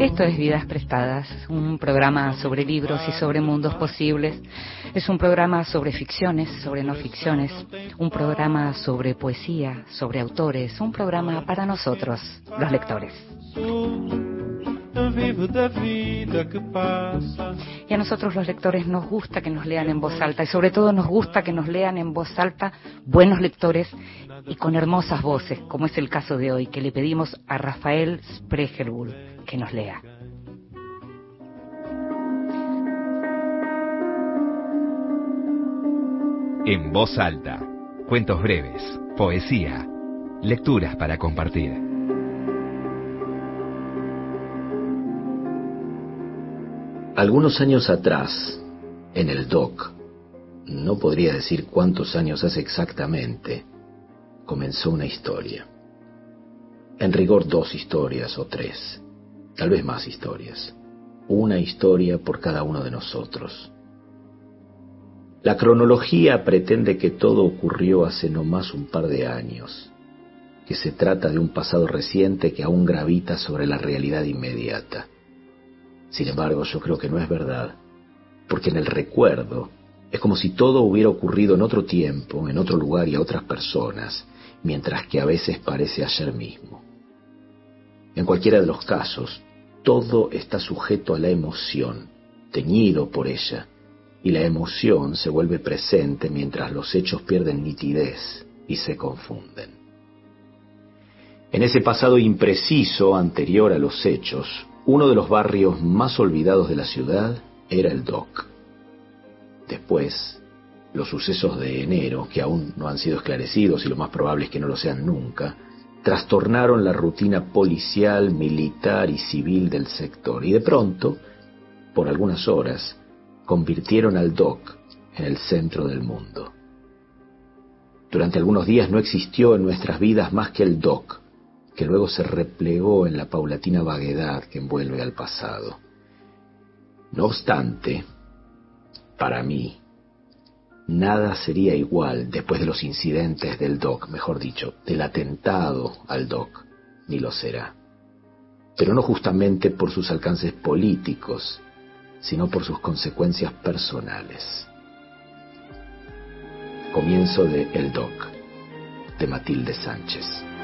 Esto es Vidas Prestadas, un programa sobre libros y sobre mundos posibles. Es un programa sobre ficciones, sobre no ficciones, un programa sobre poesía, sobre autores, un programa para nosotros, los lectores. Y a nosotros los lectores nos gusta que nos lean en voz alta y sobre todo nos gusta que nos lean en voz alta buenos lectores y con hermosas voces, como es el caso de hoy, que le pedimos a Rafael Spregelbull que nos lea. En voz alta, cuentos breves, poesía, lecturas para compartir. Algunos años atrás, en el DOC, no podría decir cuántos años hace exactamente, comenzó una historia. En rigor dos historias o tres, tal vez más historias. Una historia por cada uno de nosotros. La cronología pretende que todo ocurrió hace no más un par de años, que se trata de un pasado reciente que aún gravita sobre la realidad inmediata. Sin embargo, yo creo que no es verdad, porque en el recuerdo es como si todo hubiera ocurrido en otro tiempo, en otro lugar y a otras personas, mientras que a veces parece ayer mismo. En cualquiera de los casos, todo está sujeto a la emoción, teñido por ella, y la emoción se vuelve presente mientras los hechos pierden nitidez y se confunden. En ese pasado impreciso anterior a los hechos, uno de los barrios más olvidados de la ciudad era el Dock. Después, los sucesos de enero, que aún no han sido esclarecidos y lo más probable es que no lo sean nunca, trastornaron la rutina policial, militar y civil del sector y de pronto, por algunas horas, convirtieron al Dock en el centro del mundo. Durante algunos días no existió en nuestras vidas más que el Dock, que luego se replegó en la paulatina vaguedad que envuelve al pasado. No obstante, para mí, nada sería igual después de los incidentes del DOC, mejor dicho, del atentado al DOC, ni lo será. Pero no justamente por sus alcances políticos, sino por sus consecuencias personales. Comienzo de El DOC, de Matilde Sánchez.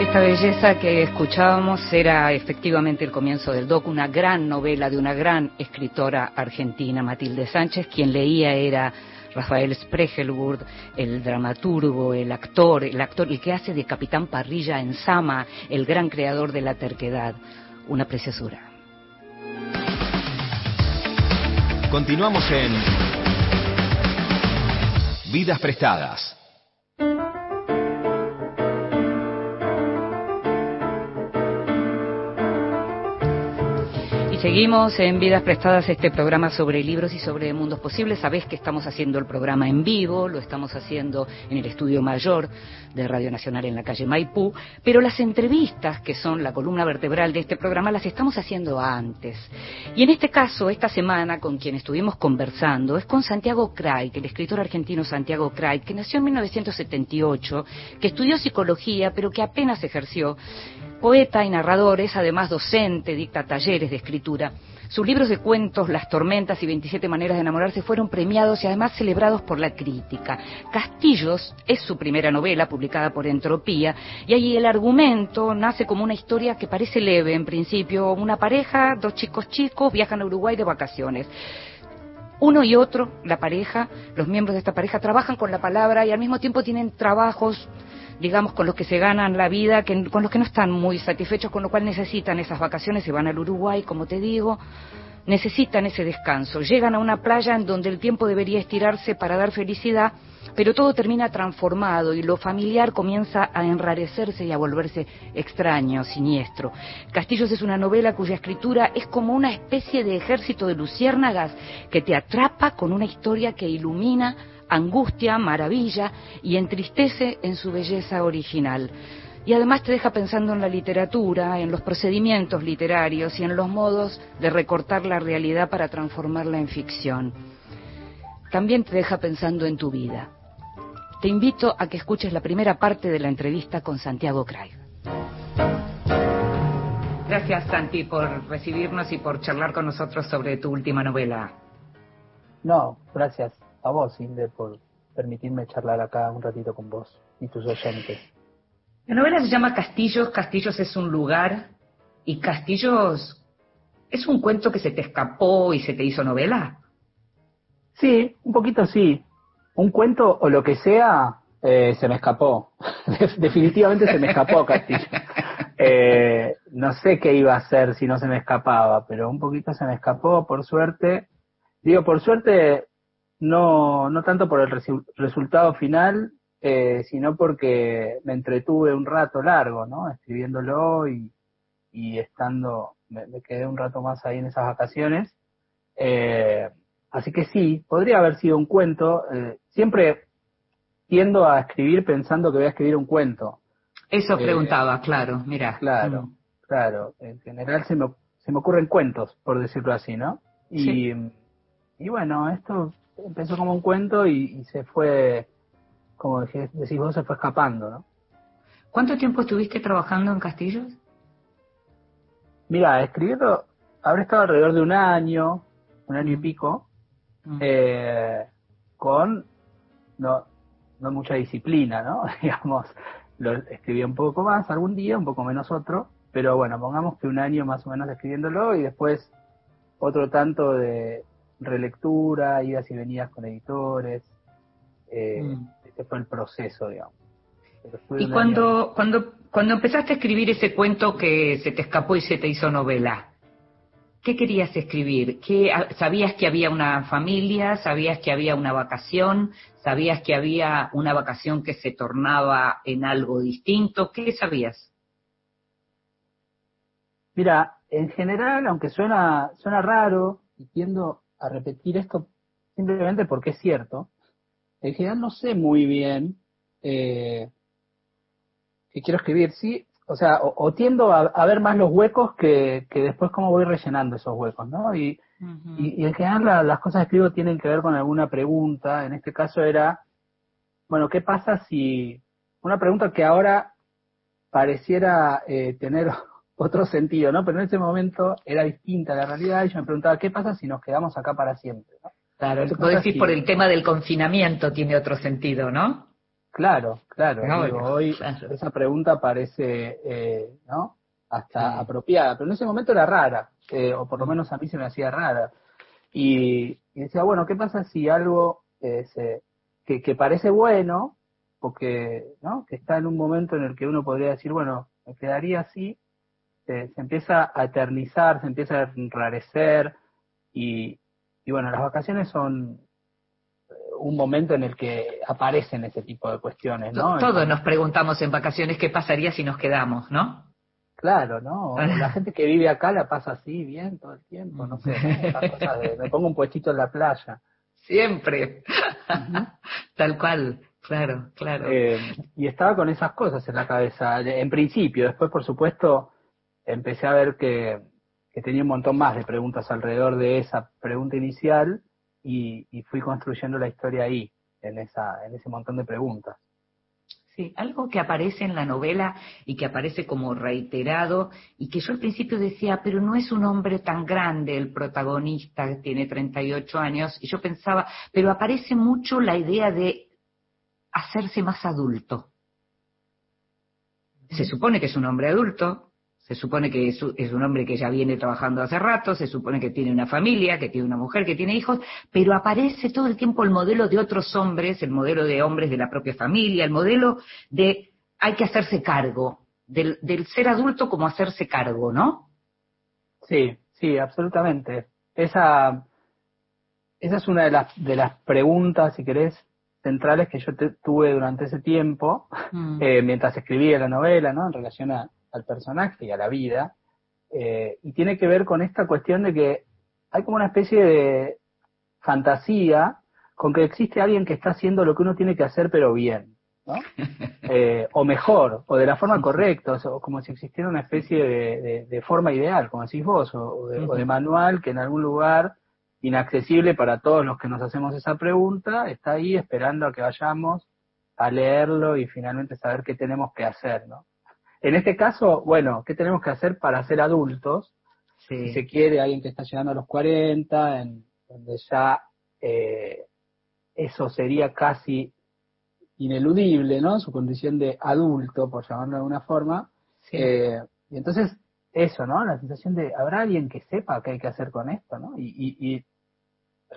Esta belleza que escuchábamos era efectivamente el comienzo del doc, una gran novela de una gran escritora argentina, Matilde Sánchez. Quien leía era Rafael Spregelburg, el dramaturgo, el actor, el actor, el que hace de Capitán Parrilla en Sama, el gran creador de la terquedad. Una preciosura. Continuamos en Vidas Prestadas. Seguimos en Vidas Prestadas, este programa sobre libros y sobre mundos posibles. Sabés que estamos haciendo el programa en vivo, lo estamos haciendo en el estudio mayor de Radio Nacional en la calle Maipú, pero las entrevistas, que son la columna vertebral de este programa, las estamos haciendo antes. Y en este caso, esta semana, con quien estuvimos conversando, es con Santiago Craig, el escritor argentino Santiago Craig, que nació en 1978, que estudió psicología, pero que apenas ejerció Poeta y narrador, es además docente, dicta talleres de escritura. Sus libros de cuentos, Las tormentas y 27 maneras de enamorarse, fueron premiados y además celebrados por la crítica. Castillos es su primera novela, publicada por Entropía, y allí el argumento nace como una historia que parece leve en principio. Una pareja, dos chicos chicos, viajan a Uruguay de vacaciones uno y otro, la pareja, los miembros de esta pareja, trabajan con la palabra y al mismo tiempo tienen trabajos digamos, con los que se ganan la vida, que, con los que no están muy satisfechos, con lo cual necesitan esas vacaciones, se van al Uruguay, como te digo, necesitan ese descanso. Llegan a una playa en donde el tiempo debería estirarse para dar felicidad, pero todo termina transformado y lo familiar comienza a enrarecerse y a volverse extraño, siniestro. Castillos es una novela cuya escritura es como una especie de ejército de luciérnagas que te atrapa con una historia que ilumina angustia, maravilla y entristece en su belleza original. Y además te deja pensando en la literatura, en los procedimientos literarios y en los modos de recortar la realidad para transformarla en ficción. También te deja pensando en tu vida. Te invito a que escuches la primera parte de la entrevista con Santiago Craig. Gracias, Santi, por recibirnos y por charlar con nosotros sobre tu última novela. No, gracias a vos, Inde, por permitirme charlar acá un ratito con vos y tus oyentes. La novela se llama Castillos. Castillos es un lugar y Castillos es un cuento que se te escapó y se te hizo novela. Sí, un poquito sí. Un cuento o lo que sea eh, se me escapó. Definitivamente se me escapó Castillo. Eh, no sé qué iba a hacer si no se me escapaba, pero un poquito se me escapó, por suerte. Digo, por suerte, no, no tanto por el resultado final, eh, sino porque me entretuve un rato largo, ¿no? Escribiéndolo y, y estando, me, quedé un rato más ahí en esas vacaciones. Eh, así que sí, podría haber sido un cuento. Eh, siempre tiendo a escribir pensando que voy a escribir un cuento. Eso preguntaba, claro, mira. Claro, mm. claro. En general se me, se me ocurren cuentos, por decirlo así, ¿no? Y, y bueno, esto empezó como un cuento y, se fue, como decís vos, se fue escapando, ¿no? ¿Cuánto tiempo estuviste trabajando en Castillos? Mira, escribiendo, habré estado alrededor de un año, un año y pico, mm. eh, con no, no mucha disciplina, ¿no? Digamos, lo escribí un poco más algún día, un poco menos otro, pero bueno, pongamos que un año más o menos escribiéndolo y después otro tanto de relectura, idas y venidas con editores. Eh, mm. Este fue el proceso, digamos. Y cuando, cuando, cuando empezaste a escribir ese cuento que se te escapó y se te hizo novela, ¿qué querías escribir? ¿Qué, ¿Sabías que había una familia? ¿Sabías que había una vacación? ¿Sabías que había una vacación que se tornaba en algo distinto? ¿Qué sabías? Mira, en general, aunque suena, suena raro, y tiendo a repetir esto simplemente porque es cierto, en general no sé muy bien eh, qué quiero escribir. Sí, o sea, o, tiendo a, ver más los huecos que, que, después cómo voy rellenando esos huecos, ¿no? Y, y, en general las cosas que escribo tienen que ver con alguna pregunta. En este caso era, bueno, ¿qué pasa si una pregunta que ahora pareciera eh, tener otro sentido, ¿no? Pero en ese momento era distinta la realidad y yo me preguntaba, ¿qué pasa si nos quedamos acá para siempre? ¿no? Claro, tú decir por el tema del confinamiento tiene otro sentido, ¿no? Claro, claro. hoy esa pregunta parece, eh, ¿no? Hasta apropiada, pero en ese momento era rara, eh, o por lo menos a mí se me hacía rara. Y, decía, bueno, ¿qué pasa si algo eh, que, que parece bueno, porque, ¿no? Que está en un momento en el que uno podría decir, bueno, me quedaría así, se, empieza a eternizar, se empieza a enrarecer y, y bueno, las vacaciones son eh, un momento en el que aparecen ese tipo de cuestiones, ¿no? Todos nos preguntamos en vacaciones qué pasaría si nos quedamos, ¿no? Claro, ¿no? La gente que vive acá la pasa así bien todo el tiempo, no sé, me pongo un puestito en la playa. Siempre. Tal cual, claro, claro. Eh, y estaba con esas cosas en la cabeza, en principio. Después, por supuesto, empecé a ver que, tenía un montón más de preguntas alrededor de esa pregunta inicial y, fui construyendo la historia ahí, en, esa, en ese montón de preguntas. Sí, algo que aparece en la novela y que aparece como reiterado y que yo al principio decía, pero no es un hombre tan grande el protagonista, que tiene 38 años, y yo pensaba, pero aparece mucho la idea de hacerse más adulto. Se supone que es un hombre adulto, se supone que es, un hombre que ya viene trabajando hace rato, se supone que tiene una familia, que tiene una mujer, que tiene hijos, pero aparece todo el tiempo el modelo de otros hombres, el modelo de hombres de la propia familia, el modelo de hay que hacerse cargo, del, ser adulto como hacerse cargo, ¿no? Sí, sí, absolutamente. Esa, esa es una de las, de las preguntas, si querés, centrales que yo tuve durante ese tiempo, mm. eh, mientras escribía la novela, ¿no? En relación a, al personaje y a la vida, eh, y tiene que ver con esta cuestión de que hay como una especie de fantasía con que existe alguien que está haciendo lo que uno tiene que hacer pero bien, ¿no? Eh, o mejor, o de la forma correcta, o, como si existiera una especie de, forma ideal, como decís vos, o, de, manual que en algún lugar inaccesible para todos los que nos hacemos esa pregunta, está ahí esperando a que vayamos a leerlo y finalmente saber qué tenemos que hacer, ¿no? En este caso, bueno, ¿qué tenemos que hacer para ser adultos? Si se quiere, alguien que está llegando a los 40, en donde ya eh, eso sería casi ineludible, ¿no? Su condición de adulto, por llamarlo de alguna forma. Eh, y entonces, eso, ¿no? La sensación de, ¿habrá alguien que sepa qué hay que hacer con esto, ¿no? Y, y,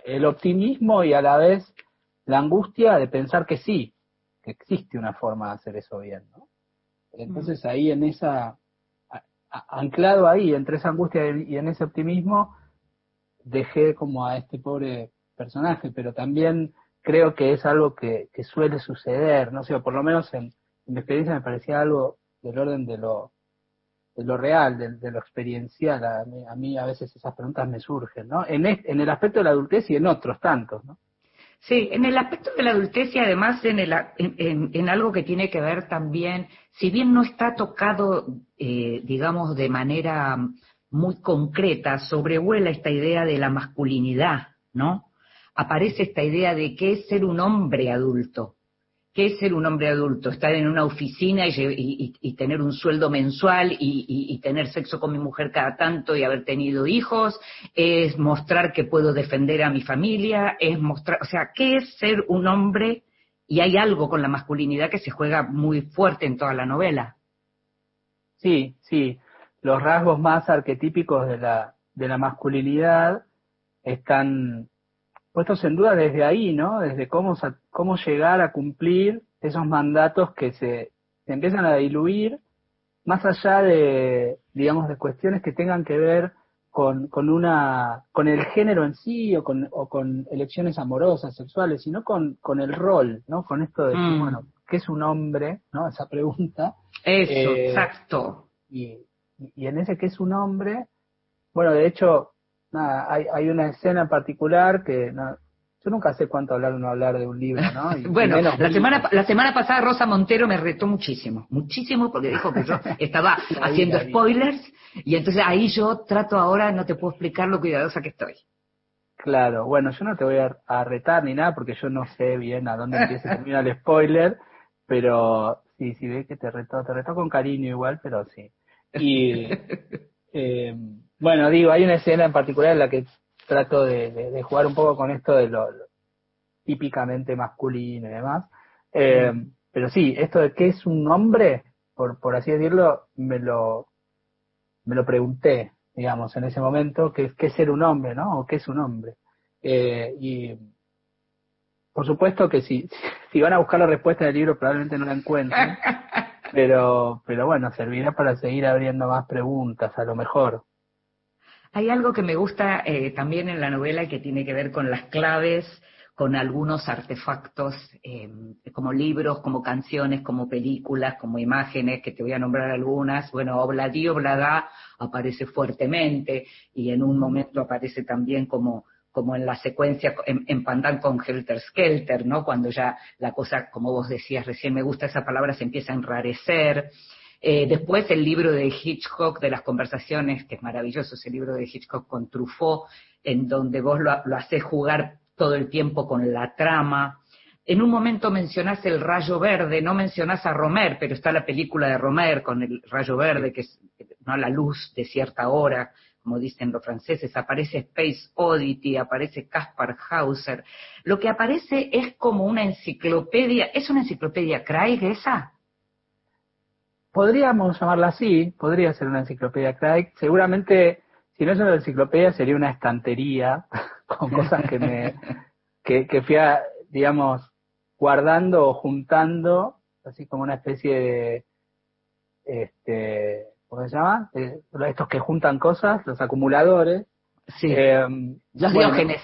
el optimismo y a la vez la angustia de pensar que sí, que existe una forma de hacer eso bien, ¿no? Entonces ahí en esa, anclado ahí, entre esa angustia y en ese optimismo, dejé como a este pobre personaje, pero también creo que es algo que, suele suceder, no sé, o por lo menos en, mi experiencia me parecía algo del orden de lo, de lo real, de, lo experiencial. A mí, a veces esas preguntas me surgen, ¿no? En, en el aspecto de la adultez y en otros tantos, ¿no? Sí, en el aspecto de la adultez y además en, el, en, en, algo que tiene que ver también, si bien no está tocado, eh, digamos, de manera muy concreta, sobrevuela esta idea de la masculinidad, ¿no? Aparece esta idea de qué es ser un hombre adulto. ¿Qué es ser un hombre adulto? Estar en una oficina y, tener un sueldo mensual y, tener sexo con mi mujer cada tanto y haber tenido hijos, es mostrar que puedo defender a mi familia, es mostrar, o sea, ¿qué es ser un hombre? Y hay algo con la masculinidad que se juega muy fuerte en toda la novela. Sí, sí los rasgos más arquetípicos de la, de la masculinidad están puestos en duda desde ahí, ¿no? Desde cómo, cómo llegar a cumplir esos mandatos que se, empiezan a diluir, más allá de, digamos, de cuestiones que tengan que ver con, con una, con el género en sí o con, o con elecciones amorosas, sexuales, sino con, con el rol, ¿no? Con esto de, mm. bueno, ¿qué es un hombre? ¿No? Esa pregunta. Eso, eh, exacto. Y, y en ese que es un hombre, bueno, de hecho, nada, hay, hay una escena en particular que yo nunca sé cuánto hablar o no hablar de un libro, ¿no? bueno, la semana, la semana pasada Rosa Montero me retó muchísimo, muchísimo porque dijo que yo estaba haciendo spoilers y entonces ahí yo trato ahora, no te puedo explicar lo cuidadosa que estoy. Claro, bueno, yo no te voy a, retar ni nada porque yo no sé bien a dónde empieza y termina el spoiler, pero sí, sí ve que te reto, te reto con cariño igual, pero sí. Y eh, bueno, digo, hay una escena en particular en la que trato de, jugar un poco con esto de lo, típicamente masculino y demás. Eh, pero sí, esto de qué es un hombre, por, por así decirlo, me lo, me lo pregunté, digamos, en ese momento, qué, qué es ser un hombre, ¿no? O qué es un hombre. Eh, y por supuesto que si, si van a buscar la respuesta del libro probablemente no la encuentren. pero, pero bueno, servirá para seguir abriendo más preguntas, a lo mejor. Hay algo que me gusta eh, también en la novela que tiene que ver con las claves, con algunos artefactos, eh, como libros, como canciones, como películas, como imágenes, que te voy a nombrar algunas. Bueno, Obladí Oblada aparece fuertemente y en un momento aparece también como como en la secuencia en, en Pandan con Helter Skelter, ¿no? Cuando ya la cosa, como vos decías recién, me gusta esa palabra, se empieza a enrarecer. Eh, después el libro de Hitchcock, de las conversaciones, que es maravilloso, ese libro de Hitchcock con Truffaut, en donde vos lo, lo haces jugar todo el tiempo con la trama. En un momento mencionás el rayo verde, no mencionás a Romer, pero está la película de Romer con el rayo verde, que es ¿no? la luz de cierta hora, como dicen los franceses, aparece Space Oddity, aparece Caspar Hauser. Lo que aparece es como una enciclopedia, ¿es una enciclopedia Craig esa? Podríamos llamarla así, podría ser una enciclopedia Craig. Seguramente, si no es una enciclopedia, sería una estantería con cosas que me, que, que fui, digamos, guardando o juntando, así como una especie de, este, ¿cómo se llama? Eh, estos que juntan cosas, los acumuladores. Sí. Eh, los diógenes.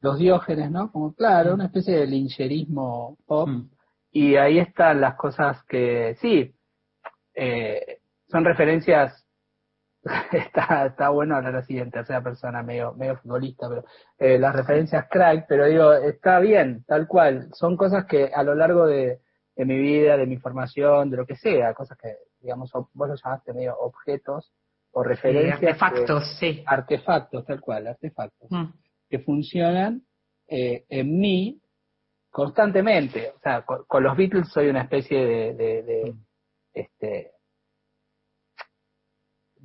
Los diógenes, ¿no? Como, claro, mm. una especie de lincherismo pop. Mm. Y ahí están las cosas que, sí, eh, son referencias. está, está bueno hablar así en tercera persona, medio, medio futbolista, pero eh, las referencias crack, pero digo, está bien, tal cual. Son cosas que a lo largo de, de mi vida, de mi formación, de lo que sea, cosas que digamos, vos lo llamaste medio objetos o referencias. artefactos, sí. Artefactos, tal cual, artefactos, mm. que funcionan eh, en mí constantemente. O sea, con, los Beatles soy una especie de, de, mm. Este,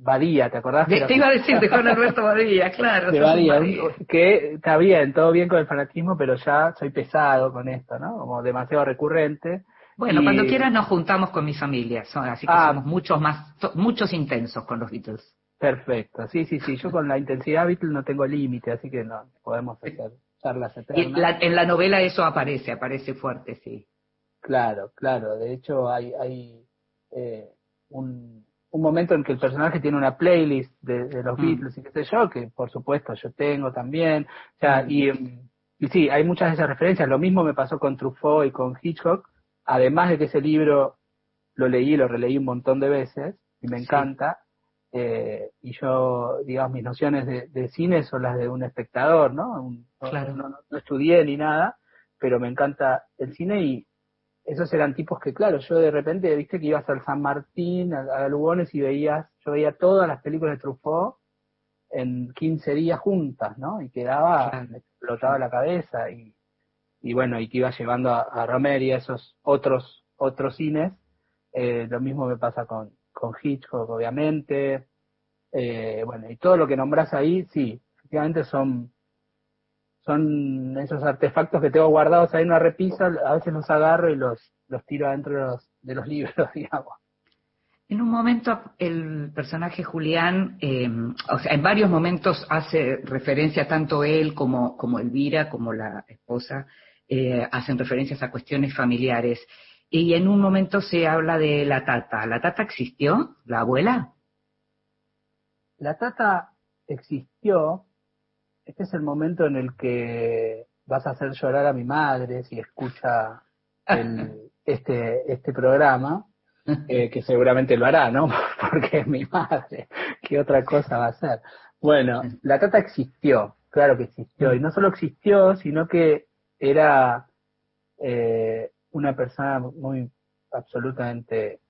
Badía, ¿te acordás? te iba a decir de Juan Alberto Badía, claro. De Badía, que está bien, todo bien con el fanatismo, pero ya soy pesado con esto, ¿no? Como demasiado recurrente. Bueno, cuando quieras nos juntamos con mi familia, así que ah. somos muchos más, muchos intensos con los Beatles. Perfecto, sí, sí, sí, yo con la intensidad Beatles no tengo límite, así que no, podemos hacer charlas eternas. Y en la novela eso aparece, aparece fuerte, sí. Claro, claro, de hecho hay, hay eh, un, un momento en que el personaje tiene una playlist de, los mm. Beatles y qué sé yo, que por supuesto yo tengo también, o sea, mm. y, y sí, hay muchas de esas referencias, lo mismo me pasó con Truffaut y con Hitchcock, además de que ese libro lo leí y lo releí un montón de veces, y me encanta, eh, y yo, digamos, mis nociones de, cine son las de un espectador, ¿no? claro. no, no, estudié ni nada, pero me encanta el cine y esos eran tipos que, claro, yo de repente, viste que ibas al San Martín, a, Lugones y veías, yo veía todas las películas de Truffaut en 15 días juntas, ¿no? Y quedaba, me explotaba la cabeza y, y bueno, y que iba llevando a, a Romer y a esos otros, otros cines. Eh, lo mismo me pasa con, con Hitchcock, obviamente. Eh, bueno, y todo lo que nombras ahí, sí, efectivamente son son esos artefactos que tengo guardados ahí en una repisa, a veces los agarro y los, los tiro adentro de los, de los libros, digamos. En un momento el personaje Julián, em, o sea, en varios momentos hace referencia tanto él como, como Elvira, como la esposa, eh, hacen referencias a cuestiones familiares. Y en un momento se habla de la tata. ¿La tata existió? ¿La abuela? La tata existió, este es el momento en el que vas a hacer llorar a mi madre si escucha este, este programa, eh, que seguramente lo hará, ¿no? Porque es mi madre, ¿qué otra cosa va a hacer? Bueno, la tata existió, claro que existió, y no solo existió, sino que era eh, una persona muy absolutamente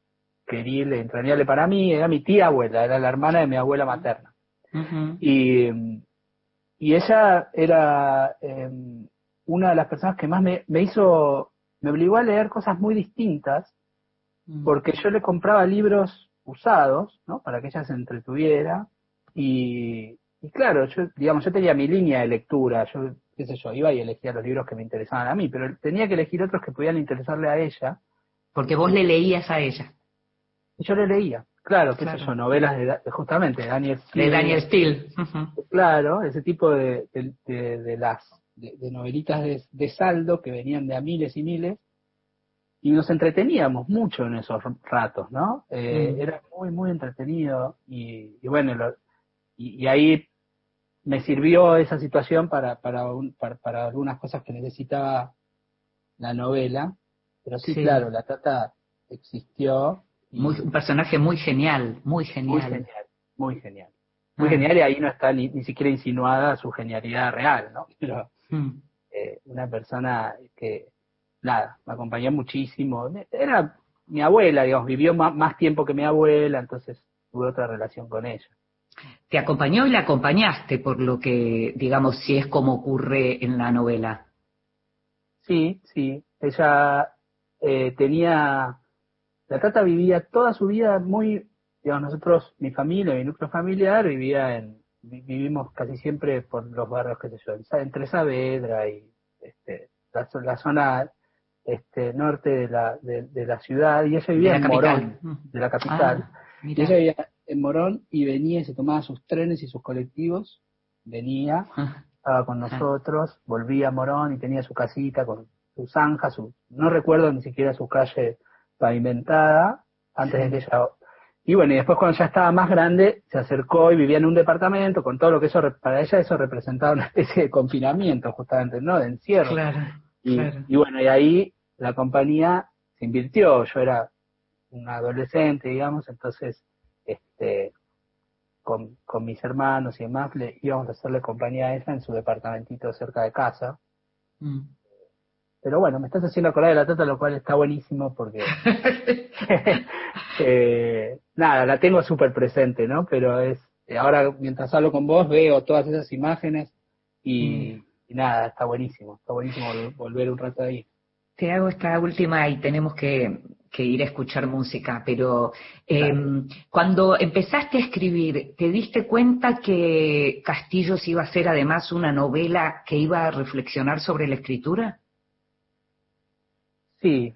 querible, entrañable para mí, era mi tía abuela, era la hermana de mi abuela materna. Y y ella era em, una de las personas que más me, hizo, me obligó a leer cosas muy distintas, mm. porque yo le compraba libros usados, ¿no? Para que ella se entretuviera. Y, y claro, yo, digamos, yo tenía mi línea de lectura, yo, qué sé yo, iba y elegía los libros que me interesaban a mí, pero tenía que elegir otros que pudieran interesarle a ella. Porque vos le leías a ella. Y yo le leía. Claro, qué sé yo, novelas de, justamente de Daniel Steele. De Daniel Steele. Claro, ese tipo de, de, las de, novelitas de, saldo que venían de a miles y miles y nos entreteníamos mucho en esos ratos, ¿no? Eh, mm. Era muy, muy entretenido y, bueno, y, ahí me sirvió esa situación para, para, para, algunas cosas que necesitaba la novela, pero sí, claro, la trata existió un personaje muy genial, muy genial. Muy genial, muy genial. Muy ah. genial y ahí no está ni, siquiera insinuada su genialidad real, ¿no? Pero hmm. eh, una persona que, nada, me acompañó muchísimo. Era mi abuela, digamos, vivió más, tiempo que mi abuela, entonces tuve otra relación con ella. Te acompañó y la acompañaste, por lo que, digamos, si es como ocurre en la novela. Sí, sí. Ella eh, tenía la Tata vivía toda su vida muy, digamos, nosotros, mi familia, mi núcleo familiar, vivía en, vivimos casi siempre por los barrios, qué sé yo, entre Saavedra y este, la, zona este, norte de la, de, la ciudad, y ella vivía en Morón, de la capital. Ah, y ella vivía en Morón y venía y se tomaba sus trenes y sus colectivos, venía, ah. estaba con ah. nosotros, volvía a Morón y tenía su casita con su zanja, su, no recuerdo ni siquiera su calle pavimentada antes de que ella... Y bueno, y después cuando ya estaba más grande, se acercó y vivía en un departamento con todo lo que eso, para ella eso representaba una especie de confinamiento justamente, ¿no? De encierro. Claro, y, y bueno, y ahí la compañía se invirtió, yo era un adolescente, digamos, entonces, este, con, con mis hermanos y demás, le íbamos a hacerle compañía a ella en su departamentito cerca de casa. Mm. Pero bueno, me estás haciendo acordar de la tata, lo cual está buenísimo porque, eh, nada, la tengo súper presente, ¿no? Pero es, ahora mientras hablo con vos veo todas esas imágenes y, mm. nada, está buenísimo, está buenísimo volver un rato ahí. Te hago esta última y tenemos que, que ir a escuchar música, pero em, cuando empezaste a escribir, ¿te diste cuenta que Castillos iba a ser además una novela que iba a reflexionar sobre la escritura? Sí,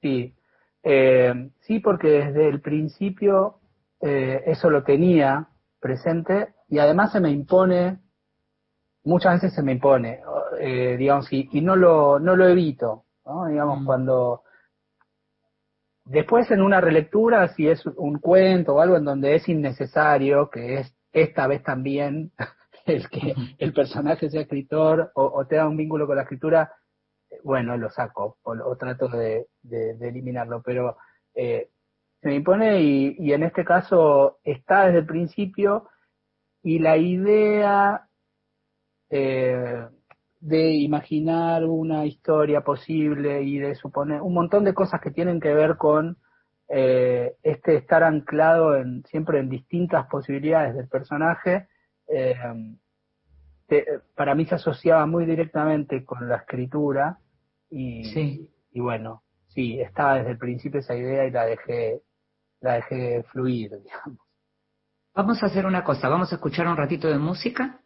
sí. Eh, sí, porque desde el principio eh, eso lo tenía presente y además se me impone, muchas veces se me impone, eh, digamos, y, y, no lo, no lo evito, ¿no? Digamos, mm. cuando después en una relectura, si es un cuento o algo en donde es innecesario, que es esta vez también el que el personaje sea escritor o, o tenga un vínculo con la escritura, bueno, lo saco o, trato de, eliminarlo, pero eh, se me impone y, en este caso está desde el principio y la idea eh, de imaginar una historia posible y de suponer un montón de cosas que tienen que ver con eh, este estar anclado en, siempre en distintas posibilidades del personaje, para mí se asociaba muy directamente con la escritura y, y bueno, sí, estaba desde el principio esa idea y la dejé, la dejé fluir, digamos. Vamos a hacer una cosa, vamos a escuchar un ratito de música,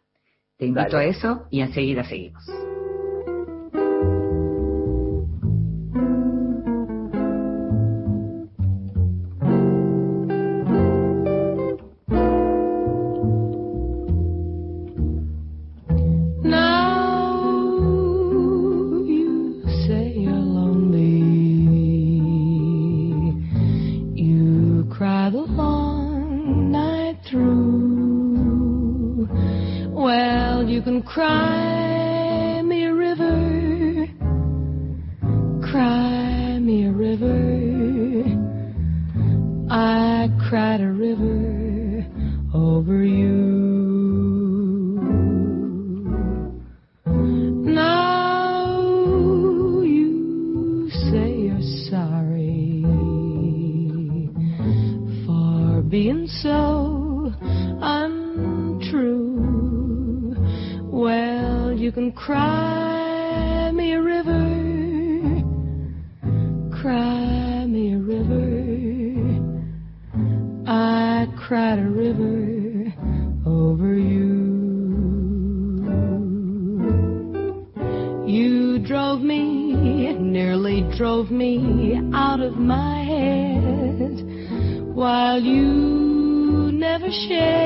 te invito a eso y enseguida seguimos.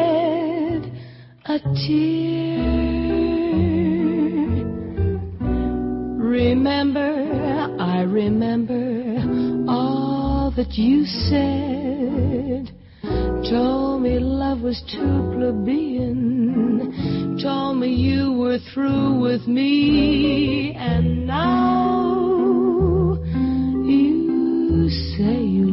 shed a tear. Remember, I remember all that you said. Told me love was too plebeian. Told me you were through with me. And now you say you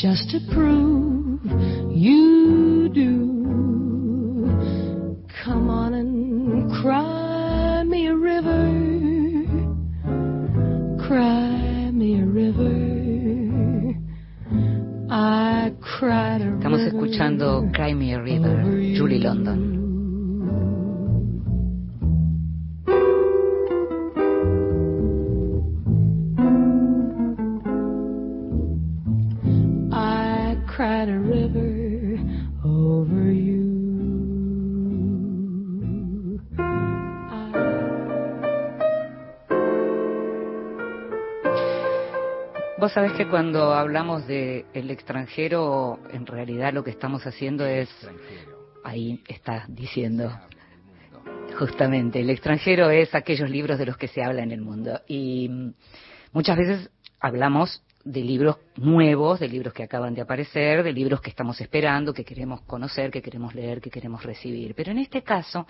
just to prove you do. Come on and cry me a river, cry me a river. I cried a river. Estamos escuchando Cry Me a River, Julie London. Sabés que cuando hablamos de el extranjero, en realidad lo que estamos haciendo es, ahí está diciendo, justamente, el extranjero es aquellos libros de los que se habla en el mundo. Y mm, muchas veces hablamos de libros nuevos, de libros que acaban de aparecer, de libros que estamos esperando, que queremos conocer, que queremos leer, que queremos recibir. Pero en este caso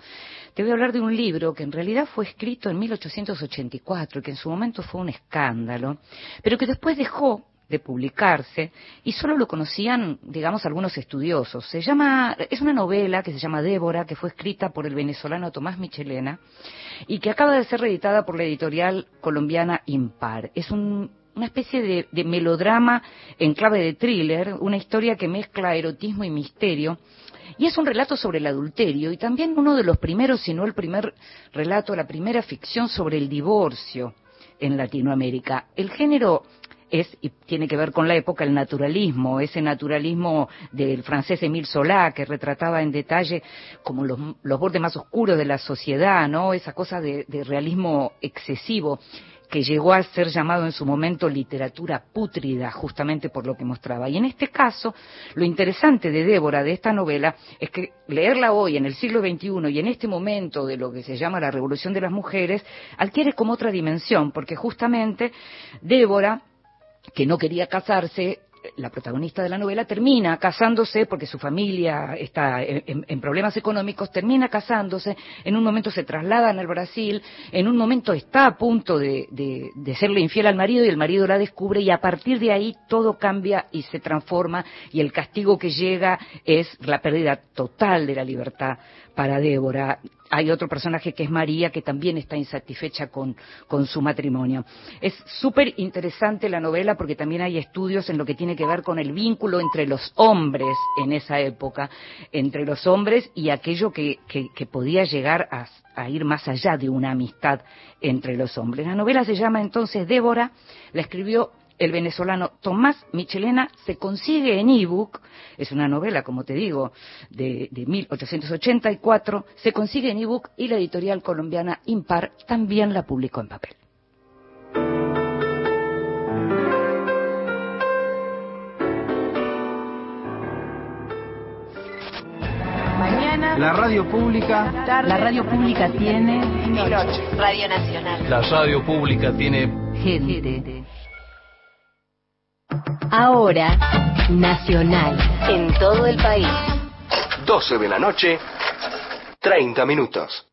te voy a hablar de un libro que en realidad fue escrito en 1884, que en su momento fue un escándalo, pero que después dejó de publicarse y solo lo conocían, digamos, algunos estudiosos. Se llama, es una novela que se llama Débora, que fue escrita por el venezolano Tomás Michelena y que acaba de ser reeditada por la editorial colombiana Impar. Es un una especie de, melodrama en clave de thriller, una historia que mezcla erotismo y misterio. Y es un relato sobre el adulterio y también uno de los primeros, si no el primer relato, la primera ficción sobre el divorcio en Latinoamérica. El género es, y tiene que ver con la época, el naturalismo, ese naturalismo del francés Émile Zola, que retrataba en detalle como los, bordes más oscuros de la sociedad, ¿no? Esa cosa de realismo excesivo que llegó a ser llamado en su momento literatura pútrida, justamente por lo que mostraba. Y en este caso, lo interesante de Débora, de esta novela, es que leerla hoy, en el siglo XXI y en este momento de lo que se llama la revolución de las mujeres, adquiere como otra dimensión, porque justamente Débora que no quería casarse, la protagonista de la novela termina casándose porque su familia está en, problemas económicos, termina casándose, en un momento se trasladan al Brasil, en un momento está a punto de, de, serle infiel al marido y el marido la descubre y a partir de ahí todo cambia y se transforma y el castigo que llega es la pérdida total de la libertad para Débora hay otro personaje que es María, que también está insatisfecha con, su matrimonio. Es súper interesante la novela porque también hay estudios en lo que tiene que ver con el vínculo entre los hombres en esa época, entre los hombres y aquello que, podía llegar a, a ir más allá de una amistad entre los hombres. La novela se llama entonces Débora, la escribió el venezolano Tomás Michelena se consigue en ebook, es una novela, como te digo, de, 1884, se consigue en ebook y la editorial colombiana Impar también la publicó en papel. Mañana la radio pública la radio pública tiene Radio Nacional. La radio pública tiene gente. Ahora, Nacional, en todo el país. 12 de la noche, 30 minutos.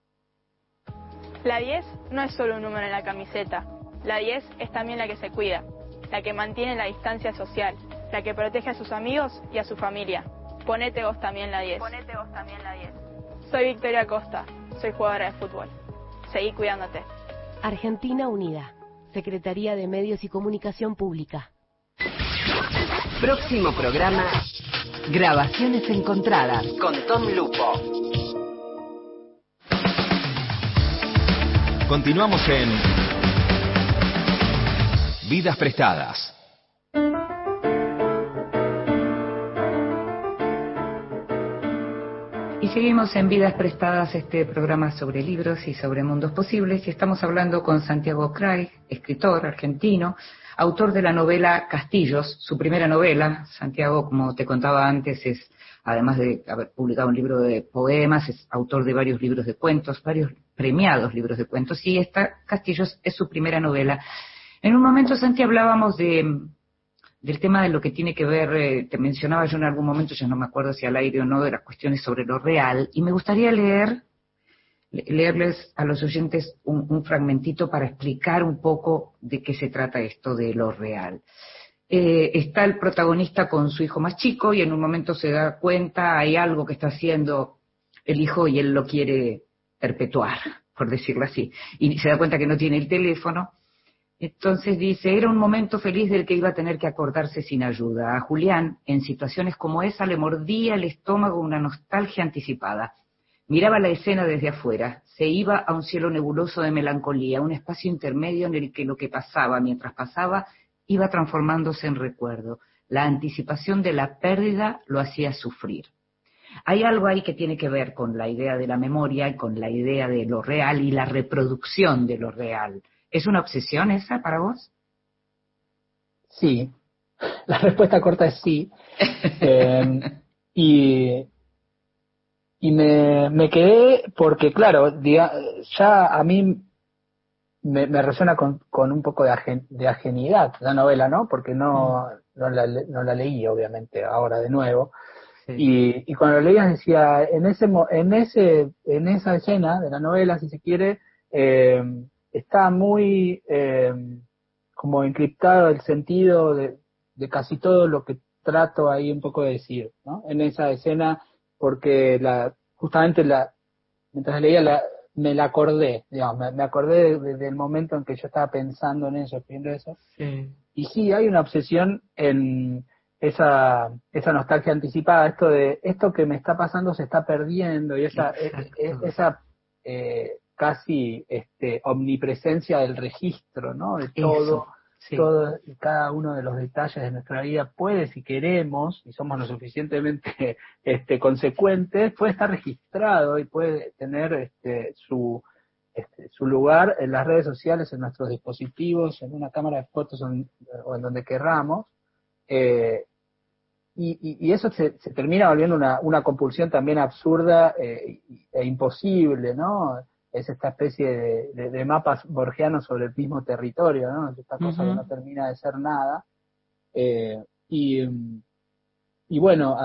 La 10 no es solo un número en la camiseta. La 10 es también la que se cuida, la que mantiene la distancia social, la que protege a sus amigos y a su familia. Ponete vos también la 10. Ponete vos también la 10. Soy Victoria Costa, soy jugadora de fútbol. Seguí cuidándote. Argentina Unida, Secretaría de Medios y Comunicación Pública. Próximo programa, Grabaciones Encontradas con Tom Lupo. Continuamos en Vidas Prestadas. Y seguimos en Vidas Prestadas, este programa sobre libros y sobre mundos posibles, y estamos hablando con Santiago Craig, escritor argentino, autor de la novela Castillos, su primera novela. Santiago, como te contaba antes, es, además de haber publicado un libro de poemas, es autor de varios libros de cuentos, varios premiados libros de cuentos, y esta Castillos es su primera novela. En un momento, Santi, hablábamos de, del tema de lo que tiene que ver, eh, te mencionaba yo en algún momento, ya no me acuerdo si al aire o no, de las cuestiones sobre lo real, y me gustaría leer leerles a los oyentes un, fragmentito para explicar un poco de qué se trata esto de lo real. Eh, está el protagonista con su hijo más chico y en un momento se da cuenta, hay algo que está haciendo el hijo y él lo quiere perpetuar, por decirlo así, y se da cuenta que no tiene el teléfono. Entonces dice, era un momento feliz del que iba a tener que acordarse sin ayuda. A Julián, en situaciones como esa, le mordía el estómago una nostalgia anticipada Miraba la escena desde afuera, se iba a un cielo nebuloso de melancolía, un espacio intermedio en el que lo que pasaba mientras pasaba iba transformándose en recuerdo. La anticipación de la pérdida lo hacía sufrir. Hay algo ahí que tiene que ver con la idea de la memoria y con la idea de lo real y la reproducción de lo real. ¿Es una obsesión esa para vos? Sí, la respuesta corta es sí. Eh, y y me, me quedé porque, claro, ya a mí me, me resuena con, con, un poco de, de ajenidad la novela, ¿no? Porque no, mm. no, la, no la leí, obviamente, ahora de nuevo. Y, y cuando lo leías decía, en ese, en ese, en esa escena de la novela, si se quiere, eh, está muy eh, como encriptado el sentido de, de casi todo lo que trato ahí un poco de decir, ¿no? En esa escena porque la, justamente la, mientras leía la, me la acordé, digamos, me, acordé del momento en que yo estaba pensando en eso, viendo eso. Y sí, hay una obsesión en esa, esa nostalgia anticipada, esto de esto que me está pasando se está perdiendo y esa, e, e, esa eh, casi este, omnipresencia del registro, ¿no? De todo, todo y cada uno de los detalles de nuestra vida puede, si queremos, y somos lo suficientemente este, consecuentes, puede estar registrado y puede tener este, su, este, su lugar en las redes sociales, en nuestros dispositivos, en una cámara de fotos o en, donde querramos. Eh, y, eso se, termina volviendo una, una compulsión también absurda eh, e imposible, ¿no? Es esta especie de, mapas borgianos sobre el mismo territorio, ¿no? Esta cosa que no termina de ser nada. Eh, y, y bueno,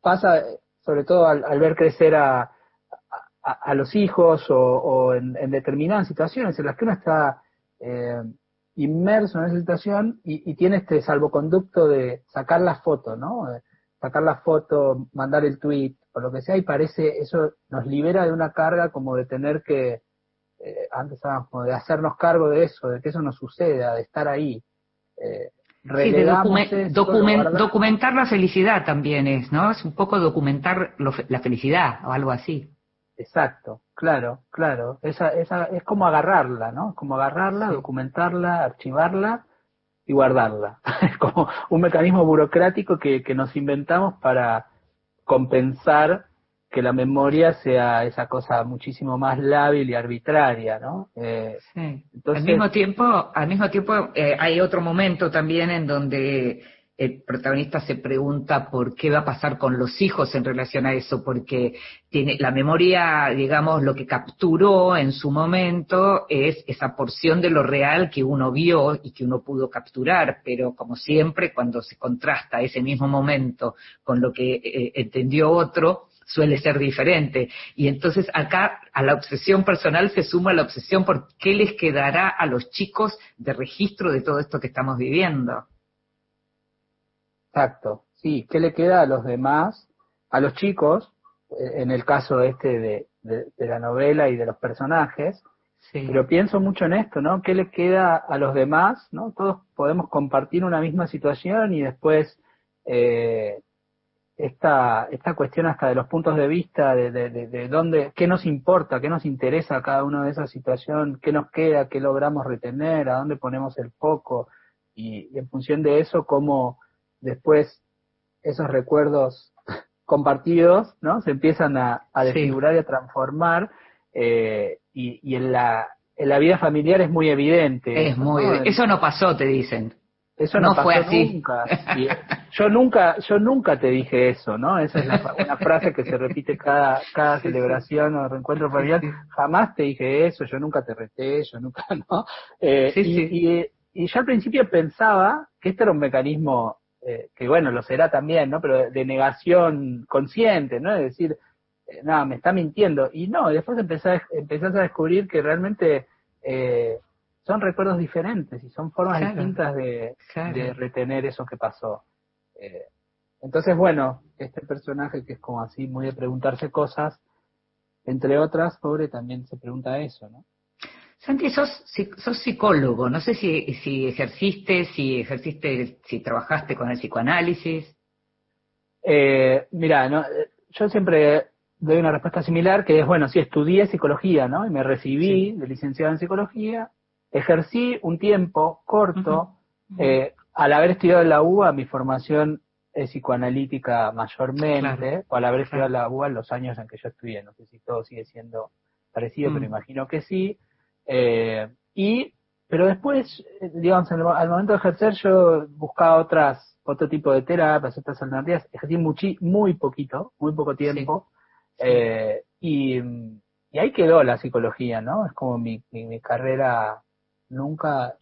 pasa sobre todo al, ver crecer a, a, los hijos o, en, determinadas situaciones en las que uno está eh, inmerso en esa situación y, tiene este salvoconducto de sacar la foto, ¿no? sacar la foto, mandar el tweet o lo que sea y parece, eso nos libera de una carga como de tener que, eh, antes como de hacernos cargo de eso, de que eso nos suceda, de estar ahí. Eh, documentar la felicidad también es, ¿no? Es un poco documentar la felicidad o algo así. Exacto, claro, claro. Esa, esa, es como agarrarla, ¿no? Como agarrarla, documentarla, archivarla y guardarla. Es como un mecanismo burocrático que, que nos inventamos para compensar que la memoria sea esa cosa muchísimo más lábil y arbitraria, ¿no? Eh, sí. Entonces, al mismo tiempo, al mismo tiempo eh, hay otro momento también en donde el protagonista se pregunta por qué va a pasar con los hijos en relación a eso, porque tiene la memoria, digamos, lo que capturó en su momento es esa porción de lo real que uno vio y que uno pudo capturar, pero como siempre, cuando se contrasta ese mismo momento con lo que eh, entendió otro, suele ser diferente. Y entonces acá a la obsesión personal se suma la obsesión por qué les quedará a los chicos de registro de todo esto que estamos viviendo. Exacto, sí. ¿Qué le queda a los demás, a los chicos, eh, en el caso este de, de, la novela y de los personajes? Sí. Pero pienso mucho en esto, ¿no? ¿Qué le queda a los demás? ¿no? Todos podemos compartir una misma situación y después eh, esta, esta cuestión hasta de los puntos de vista, de, de, de, dónde, qué nos importa, qué nos interesa a cada uno de esa situación, qué nos queda, qué logramos retener, a dónde ponemos el foco y, y en función de eso, cómo después esos recuerdos compartidos, ¿no? Se empiezan a, a desfigurar y a transformar, eh, y, y en, la, en la vida familiar es muy evidente. Es muy, eso no pasó, te dicen. Eso no, fue así. nunca. yo nunca, yo nunca te dije eso, ¿no? Esa es una frase que se repite cada, cada celebración o reencuentro familiar. Jamás te dije eso, yo nunca te reté, yo nunca, ¿no? Eh, y, y, y yo al principio pensaba que este era un mecanismo eh, que bueno, lo será también, ¿no? Pero de negación consciente, ¿no? Es decir, eh, no, me está mintiendo. Y no, después empezás, empezás a descubrir que realmente eh, son recuerdos diferentes y son formas distintas de, de, retener eso que pasó. Eh, entonces, bueno, este personaje que es como así, muy de preguntarse cosas, entre otras, pobre, también se pregunta eso, ¿no? Santi, sos, sos psicólogo, no sé si, si ejerciste, si ejerciste, si trabajaste con el psicoanálisis. Eh, mira, no, yo siempre doy una respuesta similar, que es, bueno, sí, estudié psicología, ¿no? Y me recibí de licenciado en psicología, ejercí un tiempo corto, eh, al haber estudiado en la UBA, mi formación es psicoanalítica mayormente, o al haber estudiado en la UBA en los años en que yo estudié, no sé si todo sigue siendo parecido, pero mm. imagino que sí. Eh, y, pero después, eh, digamos, al momento de ejercer yo buscaba otras, otro tipo de terapias, otras alternativas, ejercí muchi, muy poquito, muy poco tiempo, eh, y, y, ahí quedó la psicología, ¿no? Es como mi, mi, carrera, nunca,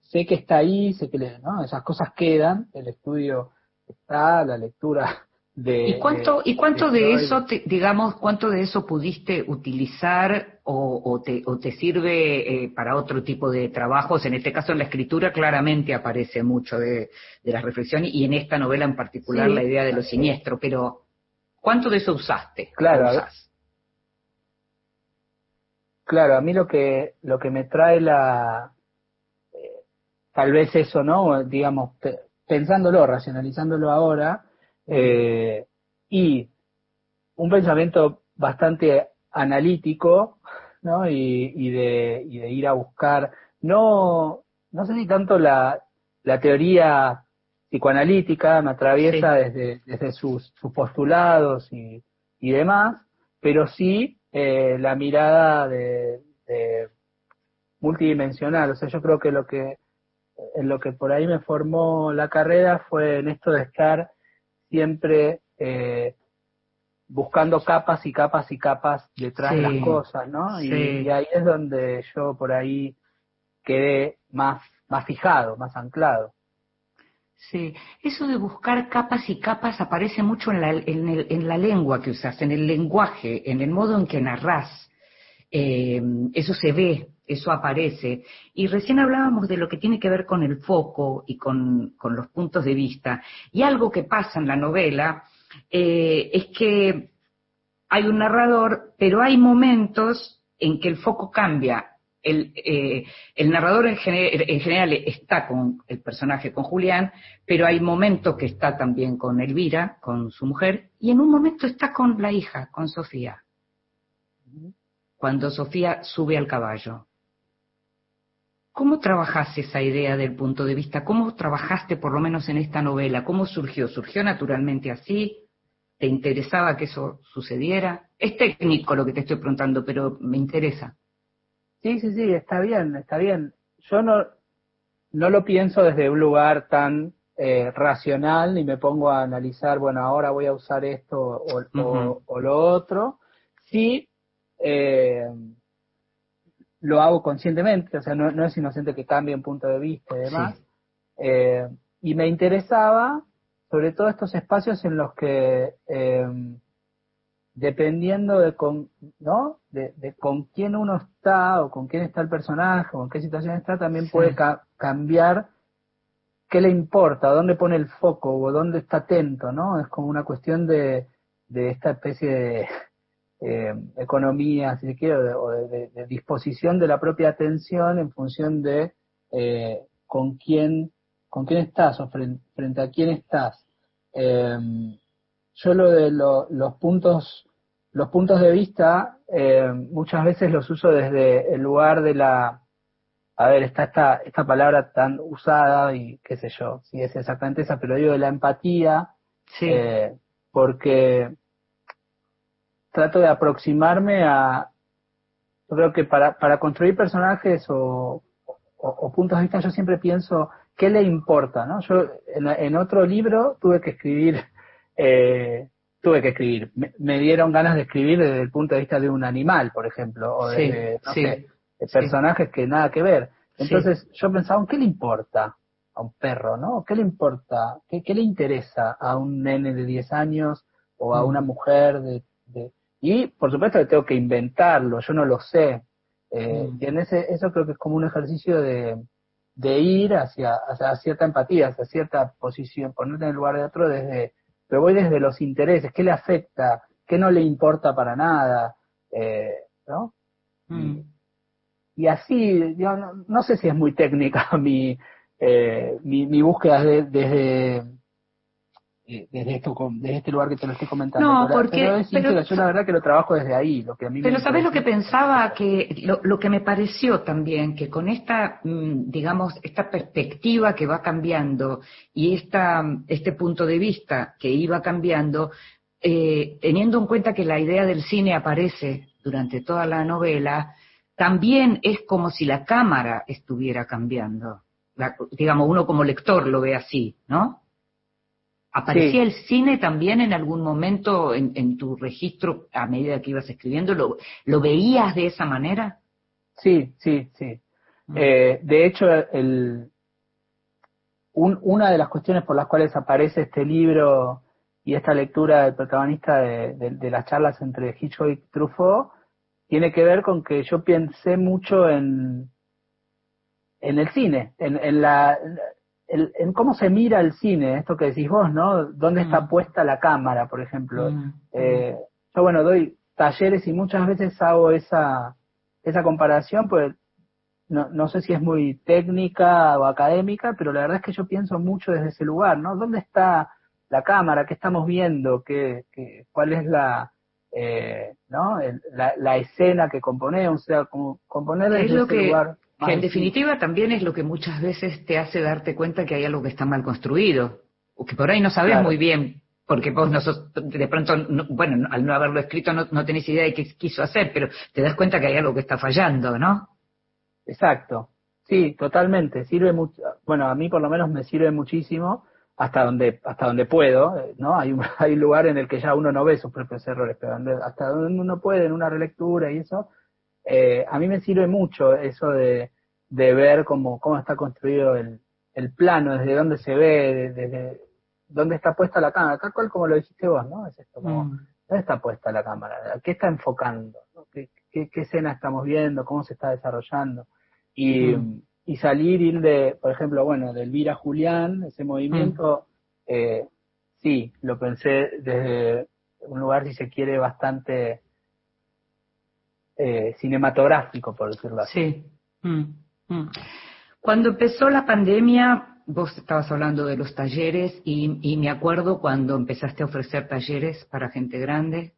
sé que está ahí, sé que ¿no? esas cosas quedan, el estudio está, la lectura ¿Y cuánto, ¿y cuánto de, eso, digamos, cuánto de eso pudiste utilizar o, te, o te sirve eh, para otro tipo de trabajos? En este caso, en la escritura claramente aparece mucho de, de la reflexión y en esta novela en particular la idea de lo siniestro, pero ¿cuánto de eso usaste? Claro. Claro, a mí lo que, lo que me trae la, eh, tal vez eso, ¿no? Digamos, pensándolo, racionalizándolo ahora, eh, y un pensamiento bastante analítico, ¿no? Y, y, de, y de ir a buscar, no, no sé si tanto la, la teoría psicoanalítica me atraviesa desde, desde sus, sus postulados y, y demás, pero sí eh, la mirada de, de, multidimensional. O sea, yo creo que lo que en lo que por ahí me formó la carrera fue en esto de estar siempre eh, buscando capas y capas y capas detrás de las cosas, ¿no? Y, ahí es donde yo por ahí quedé más, más fijado, más anclado. Sí, eso de buscar capas y capas aparece mucho en la, en, el, en la lengua que usas, en el lenguaje, en el modo en que narrás. Eh, eso se ve, eso aparece. Y recién hablábamos de lo que tiene que ver con el foco y con, con los puntos de vista. Y algo que pasa en la novela eh, es que hay un narrador, pero hay momentos en que el foco cambia el, eh, narrador en, en, general está con el personaje, con Julián, pero hay momentos que está también con Elvira, con su mujer, y en un momento está con la hija, con Sofía. Cuando Sofía sube al caballo. ¿Cómo trabajaste esa idea del punto de vista? ¿Cómo trabajaste por lo menos en esta novela? ¿Cómo surgió? ¿Surgió naturalmente así? ¿Te interesaba que eso sucediera? Es técnico lo que te estoy preguntando, pero me interesa. Sí, sí, sí, está bien, está bien. Yo no, no lo pienso desde un lugar tan eh, racional ni me pongo a analizar, bueno, ahora voy a usar esto o, lo otro. Sí, eh, lo hago conscientemente, o sea, no, no, es inocente que cambie un punto de vista y demás. Eh, y me interesaba, sobre todo, estos espacios en los que dependiendo de con, ¿no? De, con quién uno está o con quién está el personaje o en qué situación está, también puede cambiar qué le importa, dónde pone el foco o dónde está atento, ¿no? Es como una cuestión de, de esta especie de eh, economía, si se quiere, o de, disposición de la propia atención en función de eh, con quién con quién estás o frente, a quién estás. Eh, yo lo de los puntos los puntos de vista eh, muchas veces los uso desde el lugar de la a ver está esta esta palabra tan usada y qué sé yo si es exactamente esa pero digo de la empatía sí. Eh, porque trato de aproximarme a yo creo que para para construir personajes o, o, puntos de vista yo siempre pienso qué le importa no yo en, en otro libro tuve que escribir eh, tuve que escribir. Me, dieron ganas de escribir desde el punto de vista de un animal, por ejemplo, o de, no sé, de personajes que nada que ver. Entonces yo pensaba, ¿qué le importa a un perro, no? ¿Qué le importa? ¿Qué, qué le interesa a un nene de 10 años o a mm. una mujer de, de... Y por supuesto que tengo que inventarlo, yo no lo sé. Eh, mm. Y en ese, eso creo que es como un ejercicio de, de ir hacia, hacia cierta empatía, hacia cierta posición, ponerte en el lugar de otro desde pero voy desde los intereses, qué le afecta, qué no le importa para nada, eh, ¿no? Mm. Y, así, yo no, sé si es muy técnica mi, eh, mi, mi, búsqueda desde eh, desde esto desde este lugar que te lo estoy comentando. No, porque pero yo la verdad que lo trabajo desde ahí, lo que a mí Pero sabes lo que pensaba que lo, lo, que me pareció también que con esta mm, digamos esta perspectiva que va cambiando y esta este punto de vista que iba cambiando eh, teniendo en cuenta que la idea del cine aparece durante toda la novela, también es como si la cámara estuviera cambiando. digamos, uno como lector lo ve así, ¿no? ¿Aparecía el cine también en algún momento en, tu registro a medida que ibas escribiendo? ¿Lo, lo veías de esa manera? Sí, sí, sí. Mm. Eh, de hecho, el, una de las cuestiones por las cuales aparece este libro y esta lectura del protagonista de, las charlas entre Hitchcock y Truffaut tiene que ver con que yo pensé mucho en, en el cine, en, en la en cómo se mira el cine, esto que decís vos, ¿no? ¿Dónde está mm. puesta la cámara, por ejemplo? Mm. Eh, yo, bueno, doy talleres y muchas veces hago esa, esa comparación, pues no, no sé si es muy técnica o académica, pero la verdad es que yo pienso mucho desde ese lugar, ¿no? ¿Dónde está la cámara? ¿Qué estamos viendo? ¿Qué, qué, ¿Cuál es la, eh, ¿no? la, escena que componemos, o sea, como componer desde lo que, lugar que en definitiva también es lo que muchas veces te hace darte cuenta que hay algo que está mal construido, o que por ahí no sabes muy bien, porque vos no de pronto, bueno, al no haberlo escrito no, no tenés idea de qué quiso hacer, pero te das cuenta que hay algo que está fallando, ¿no? Exacto, sí, totalmente, sirve mucho, bueno, a mí por lo menos me sirve muchísimo, hasta donde hasta donde puedo, ¿no? Hay un, hay lugar en el que ya uno no ve sus propios errores, pero hasta donde uno puede en una relectura y eso, eh, a mí me sirve mucho eso de, de ver cómo, cómo está construido el, el plano, desde dónde se ve, desde, dónde está puesta la cámara, tal cual como lo dijiste vos, ¿no? Es esto, como, mm. ¿dónde está puesta la cámara? ¿Qué está enfocando? ¿Qué, qué, escena estamos viendo? ¿Cómo se está desarrollando? Y, mm y salir, ir de, por ejemplo, bueno, de Elvira Julián, ese movimiento, mm. eh, sí, lo pensé desde un lugar, si se quiere, bastante eh, cinematográfico, por decirlo así. Sí. Mm. Cuando empezó la pandemia, vos estabas hablando de los talleres y, y, me acuerdo cuando empezaste a ofrecer talleres para gente grande.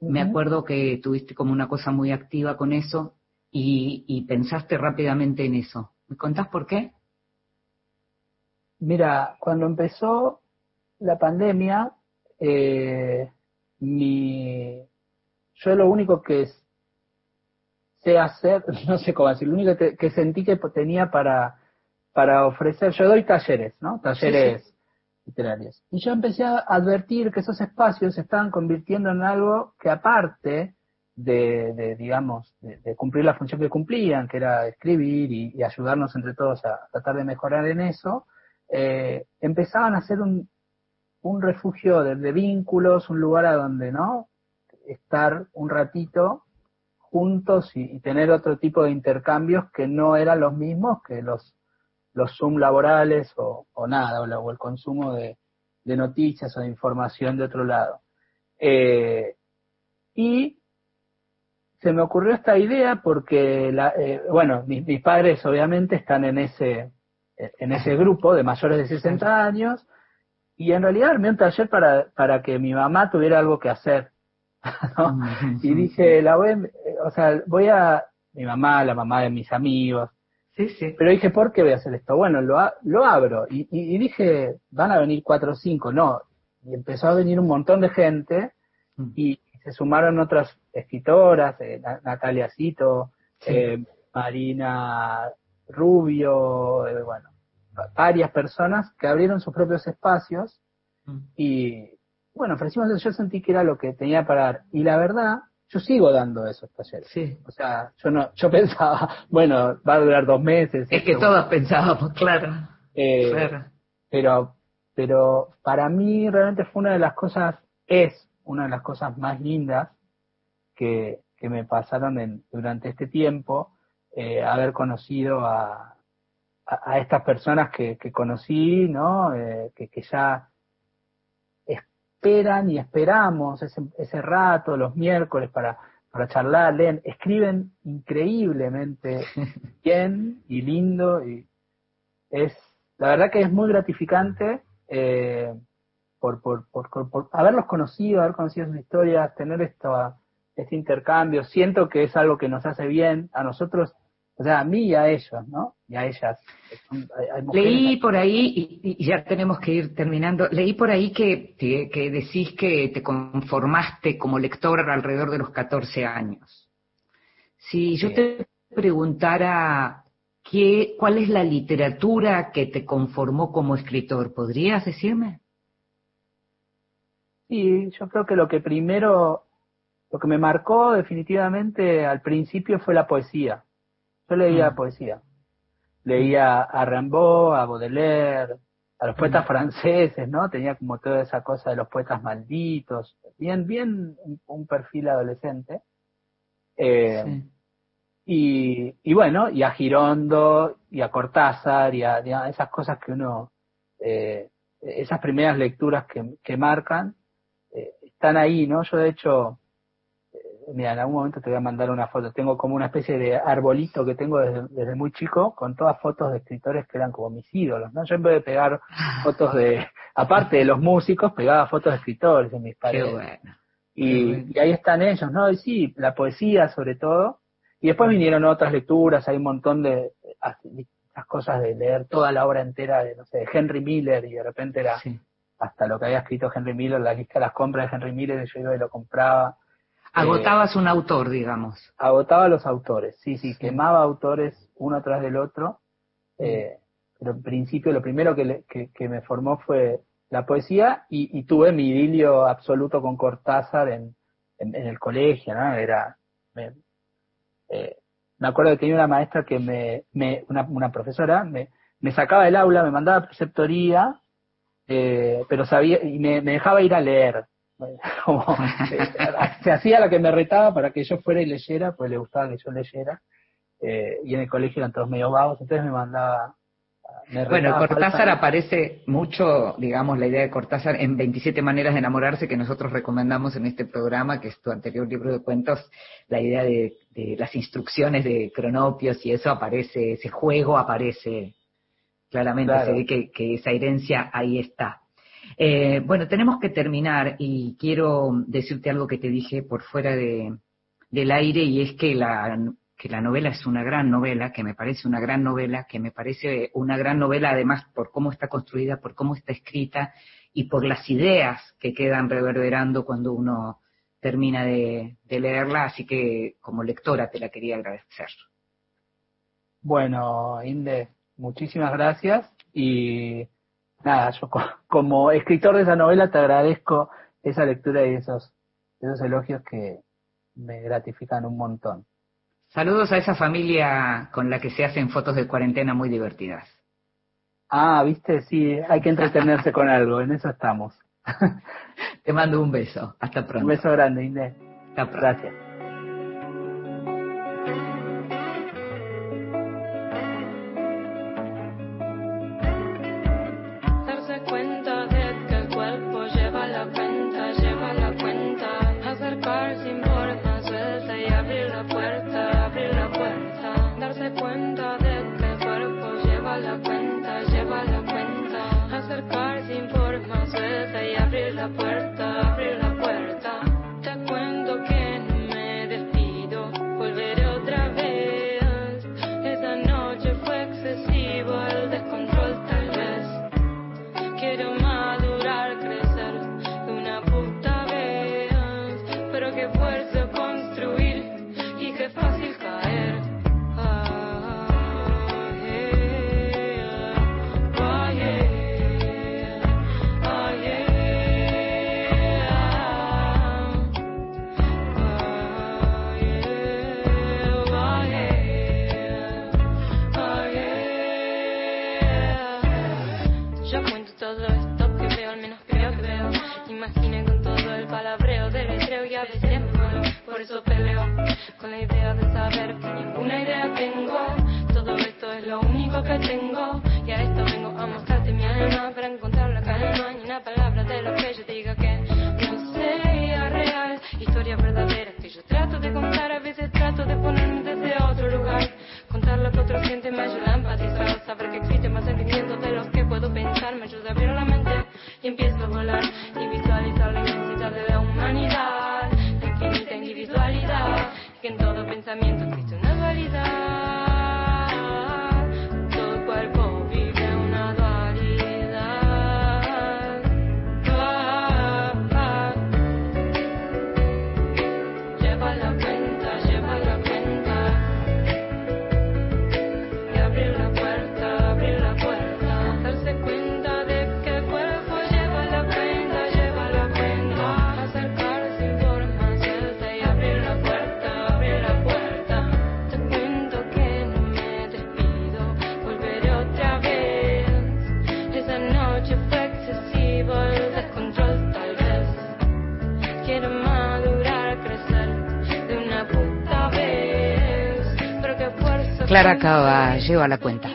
Me acuerdo que tuviste como una cosa muy activa con eso y, pensaste rápidamente en eso. ¿Me contás por qué? Mira, cuando empezó la pandemia, eh, mi, yo lo único que sé hacer, no sé cómo decir, lo único que, sentí que tenía para, para ofrecer, yo doy talleres, ¿no? Talleres literarios. Y yo empecé a advertir que esos espacios se estaban convirtiendo en algo que aparte de, digamos, de, cumplir la función que cumplían, que era escribir y, ayudarnos entre todos a tratar de mejorar en eso, eh, empezaban a ser un, un refugio de, vínculos, un lugar a donde, ¿no? Estar un ratito juntos y, tener otro tipo de intercambios que no eran los mismos que los, los Zoom laborales o, nada, o, el consumo de, noticias o de información de otro lado. Eh, y se me ocurrió esta idea porque, la, eh, bueno, mis, padres obviamente están en ese, en ese grupo de mayores de 60 años y en realidad armé un taller para, para que mi mamá tuviera algo que hacer. Y dije, la voy, o sea, voy a, mi mamá, la mamá de mis amigos, Sí, sí. Pero dije, ¿por qué voy a hacer esto? Bueno, lo, lo abro. Y, y, dije, van a venir cuatro o cinco. No. Y empezó a venir un montón de gente. Mm. Y se sumaron otras escritoras, eh, Natalia Cito, eh, Marina Rubio, eh, bueno, varias personas que abrieron sus propios espacios mm. y bueno, ofrecimos yo sentí que era lo que tenía para dar. Y la verdad, yo sigo dando esos talleres. Sí. O sea, yo no, yo pensaba, bueno, va a durar dos meses. Es que todos pensábamos, claro. claro. Pero, pero para mí realmente fue una de las cosas, es una de las cosas más lindas que, que me pasaron en, durante este tiempo, eh, haber conocido a, a, estas personas que, que conocí, ¿no? Eh, que, que ya esperan y esperamos ese, ese rato, los miércoles, para, para charlar, leen, escriben increíblemente bien y lindo y es, la verdad que es muy gratificante eh, por, por, por, haberlos conocido, haber conocido sus historias, tener esto, este intercambio. Siento que es algo que nos hace bien a nosotros, o sea, a mí y a ellos, ¿no? Y a ellas. leí por ahí, y, ya tenemos que ir terminando, leí por ahí que, que, decís que te conformaste como lector alrededor de los 14 años. Si yo te preguntara qué, cuál es la literatura que te conformó como escritor, ¿podrías decirme? Sí, yo creo que lo que primero, lo que me marcó definitivamente al principio fue la poesía. Yo leía mm. poesía. Leía a Rimbaud, a Baudelaire, a los poetas mm. franceses, ¿no? Tenía como toda esa cosa de los poetas malditos. Bien, bien un, perfil adolescente. Eh, y, y, bueno, y a Girondo, y a Cortázar, y a, esas cosas que uno, eh, esas primeras lecturas que, que marcan, están ahí, ¿no? Yo de hecho, eh, mira, en algún momento te voy a mandar una foto. Tengo como una especie de arbolito que tengo desde, muy chico con todas fotos de escritores que eran como mis ídolos, ¿no? Yo en vez de pegar fotos de, aparte de los músicos, pegaba fotos de escritores en mis paredes. Y, ahí están ellos, ¿no? Y sí, la poesía sobre todo. Y después vinieron otras lecturas, hay un montón de las cosas de leer toda la obra entera de, no sé, de Henry Miller y de repente era hasta lo que había escrito Henry Miller, la lista de las compras de Henry Miller, yo iba y lo compraba. Agotabas un autor, digamos. Agotaba los autores, sí, sí, quemaba autores uno tras del otro. Eh, pero en principio lo primero que, que, me formó fue la poesía y, tuve mi idilio absoluto con Cortázar en, en, el colegio, ¿no? Era, me, eh, me acuerdo que tenía una maestra que me, me una, una profesora, me, me sacaba del aula, me mandaba a preceptoría, eh, pero sabía, y me, dejaba ir a leer. Como, eh, se hacía la que me retaba para que yo fuera y leyera, pues le gustaba que yo leyera. Eh, y en el colegio eran todos medio vagos, entonces me mandaba bueno, Cortázar aparece mucho, digamos, la idea de Cortázar en 27 maneras de enamorarse que nosotros recomendamos en este programa, que es tu anterior libro de cuentos, la idea de, las instrucciones de cronopios y eso aparece, ese juego aparece claramente, se ve que, esa herencia ahí está. Eh, bueno, tenemos que terminar y quiero decirte algo que te dije por fuera de, del aire y es que la que la novela es una gran novela, que me parece una gran novela, que me parece una gran novela además por cómo está construida, por cómo está escrita y por las ideas que quedan reverberando cuando uno termina de, leerla, así que como lectora te la quería agradecer. Bueno, Inde, muchísimas gracias y nada, yo como escritor de esa novela te agradezco esa lectura y esos, esos elogios que me gratifican un montón. Saludos a esa familia con la que se hacen fotos de cuarentena muy divertidas. Ah, viste, sí, hay que entretenerse con algo, en eso estamos. Te mando un beso. Hasta pronto. Un beso grande, Inés. Hasta pronto. Gracias. Clara Caballo a la cuenta.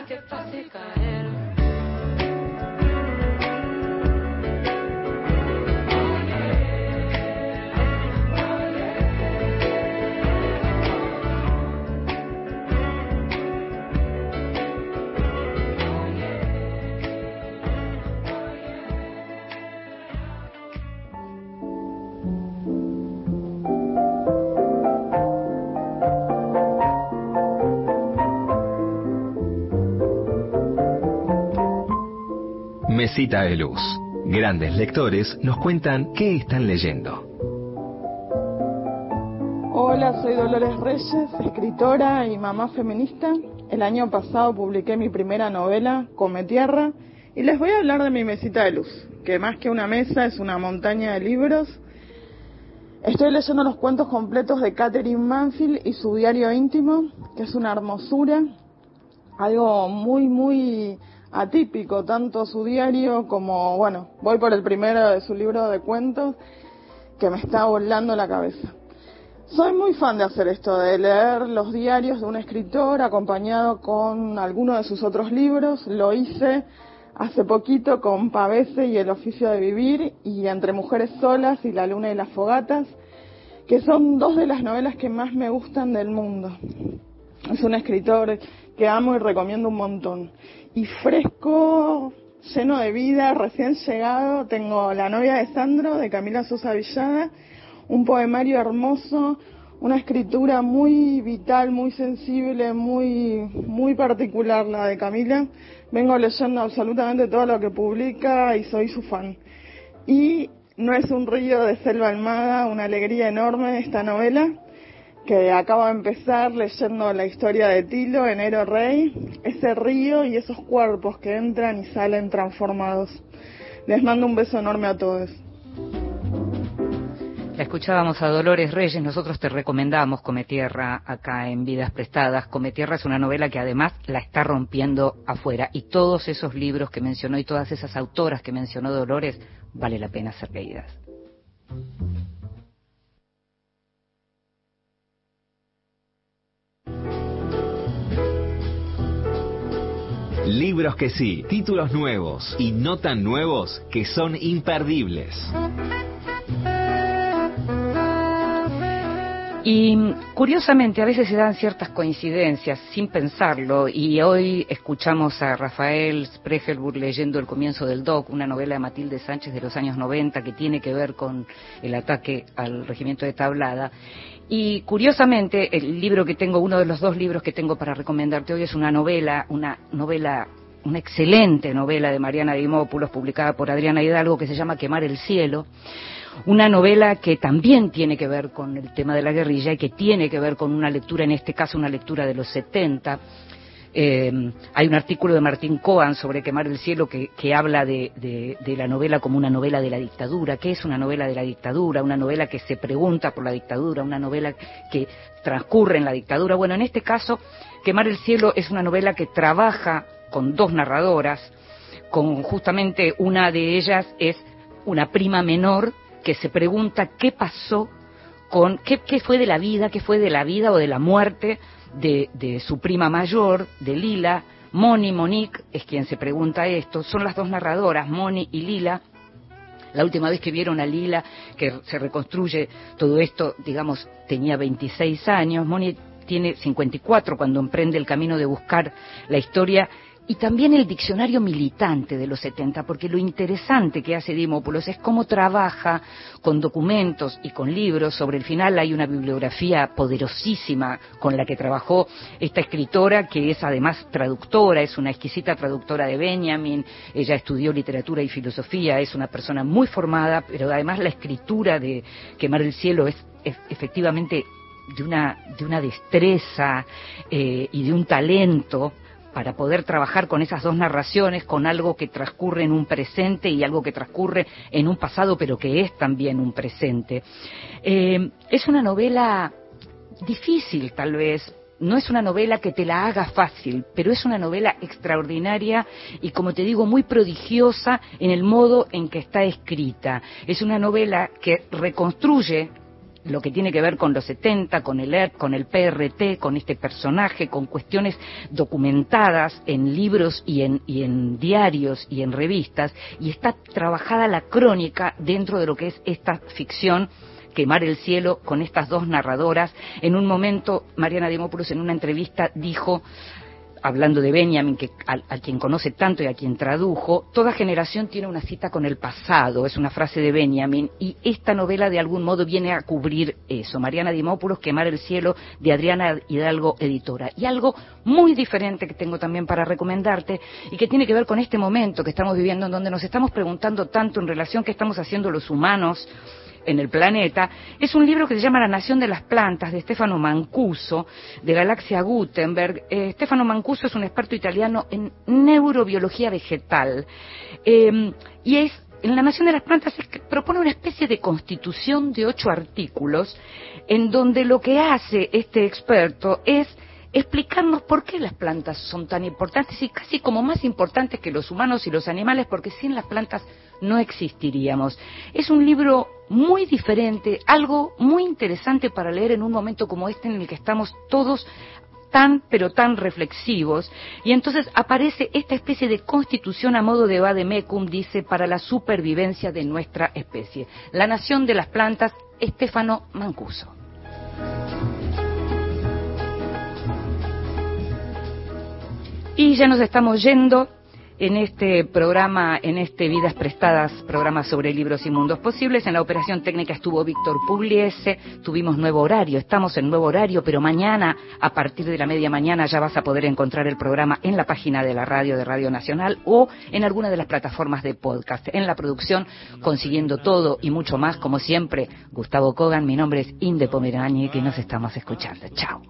De Luz. Grandes lectores nos cuentan qué están leyendo. Hola, soy Dolores Reyes, escritora y mamá feminista. El año pasado publiqué mi primera novela, Come Tierra, y les voy a hablar de mi mesita de luz, que más que una mesa es una montaña de libros. Estoy leyendo los cuentos completos de Catherine Manfield y su diario íntimo, que es una hermosura, algo muy, muy atípico, tanto su diario como, bueno, voy por el primero de su libro de cuentos, que me está volando la cabeza. Soy muy fan de hacer esto, de leer los diarios de un escritor acompañado con alguno de sus otros libros. Lo hice hace poquito con Pavese y El oficio de vivir y Entre mujeres solas y La luna y las fogatas, que son dos de las novelas que más me gustan del mundo. Es un escritor que amo y recomiendo un montón. Y fresco, lleno de vida, recién llegado, tengo La novia de Sandro de Camila Sosa Villada un poemario hermoso, una escritura muy vital, muy sensible, muy, muy particular la de Camila. Vengo leyendo absolutamente todo lo que publica y soy su fan. Y no es un río de selva almada, una alegría enorme esta novela que acabo de empezar leyendo la historia de Tilo, Enero Rey, ese río y esos cuerpos que entran y salen transformados. Les mando un beso enorme a todos. La escuchábamos a Dolores Reyes, nosotros te recomendamos Come Tierra acá en Vidas Prestadas. Come Tierra es una novela que además la está rompiendo afuera y todos esos libros que mencionó y todas esas autoras que mencionó Dolores vale la pena ser leídas. Libros que sí, títulos nuevos y no tan nuevos que son imperdibles. Y curiosamente a veces se dan ciertas coincidencias sin pensarlo y hoy escuchamos a Rafael Spregelburg leyendo el comienzo del DOC, una novela de Matilde Sánchez de los años 90 que tiene que ver con el ataque al regimiento de Tablada. Y curiosamente el libro que tengo, uno de los dos libros que tengo para recomendarte hoy es una novela, una novela una excelente novela de Mariana Dimópulos publicada por Adriana Hidalgo que se llama Quemar el cielo una novela que también tiene que ver con el tema de la guerrilla y que tiene que ver con una lectura, en este caso una lectura de los 70. Eh, hay un artículo de Martín Coan sobre Quemar el Cielo que, habla de, la novela como una novela de la dictadura. ¿Qué es una novela de la dictadura? Una novela que se pregunta por la dictadura, una novela que transcurre en la dictadura. Bueno, en este caso, Quemar el Cielo es una novela que trabaja con dos narradoras, con justamente una de ellas es una prima menor que se pregunta qué pasó con, qué, fue de la vida, qué fue de la vida o de la muerte de, de su prima mayor, de Lila. Moni, Monique es quien se pregunta esto. Son las dos narradoras, Moni y Lila. La última vez que vieron a Lila, que se reconstruye todo esto, digamos, tenía 26 años. Moni tiene 54 cuando emprende el camino de buscar la historia y también el diccionario militante de los 70, porque lo interesante que hace Dimópolos es cómo trabaja con documentos y con libros. Sobre el final hay una bibliografía poderosísima con la que trabajó esta escritora, que es además traductora, es una exquisita traductora de Benjamin, ella estudió literatura y filosofía, es una persona muy formada, pero además la escritura de Quemar el Cielo es, efectivamente de una, de una destreza eh, y de un talento para poder trabajar con esas dos narraciones, con algo que transcurre en un presente y algo que transcurre en un pasado, pero que es también un presente. Eh, es una novela difícil, tal vez, no es una novela que te la haga fácil, pero es una novela extraordinaria y, como te digo, muy prodigiosa en el modo en que está escrita. Es una novela que reconstruye lo que tiene que ver con los 70, con el ERP, con el PRT, con este personaje, con cuestiones documentadas en libros y en, diarios y en revistas, y está trabajada la crónica dentro de lo que es esta ficción quemar el cielo con estas dos narradoras. En un momento, Mariana Dimopoulos en una entrevista dijo, hablando de Benjamin, que a, quien conoce tanto y a quien tradujo, toda generación tiene una cita con el pasado, es una frase de Benjamin, y esta novela de algún modo viene a cubrir eso. Mariana Dimópulos, Quemar el cielo, de Adriana Hidalgo, editora. Y algo muy diferente que tengo también para recomendarte, y que tiene que ver con este momento que estamos viviendo, en donde nos estamos preguntando tanto en relación a qué estamos haciendo los humanos, en el planeta, es un libro que se llama La Nación de las Plantas, de Stefano Mancuso, de Galaxia Gutenberg. Eh, Stefano Mancuso es un experto italiano en neurobiología vegetal. Eh, y es en la Nación de las Plantas propone una especie de constitución de ocho artículos en donde lo que hace este experto es explicarnos por qué las plantas son tan importantes y casi como más importantes que los humanos y los animales, porque sin las plantas no existiríamos. Es un libro muy diferente, algo muy interesante para leer en un momento como este en el que estamos todos tan pero tan reflexivos. Y entonces aparece esta especie de constitución a modo de vademecum dice para la supervivencia de nuestra especie. La nación de las plantas Estefano Mancuso. Y ya nos estamos yendo en este programa, en este Vidas Prestadas, programa sobre libros y mundos posibles. En la operación técnica estuvo Víctor Pugliese, tuvimos nuevo horario, estamos en nuevo horario, pero mañana, a partir de la media mañana, ya vas a poder encontrar el programa en la página de la radio de Radio Nacional o en alguna de las plataformas de podcast. En la producción, consiguiendo todo y mucho más, como siempre, Gustavo Kogan, mi nombre es Inde Pomerani y nos estamos escuchando. Chao.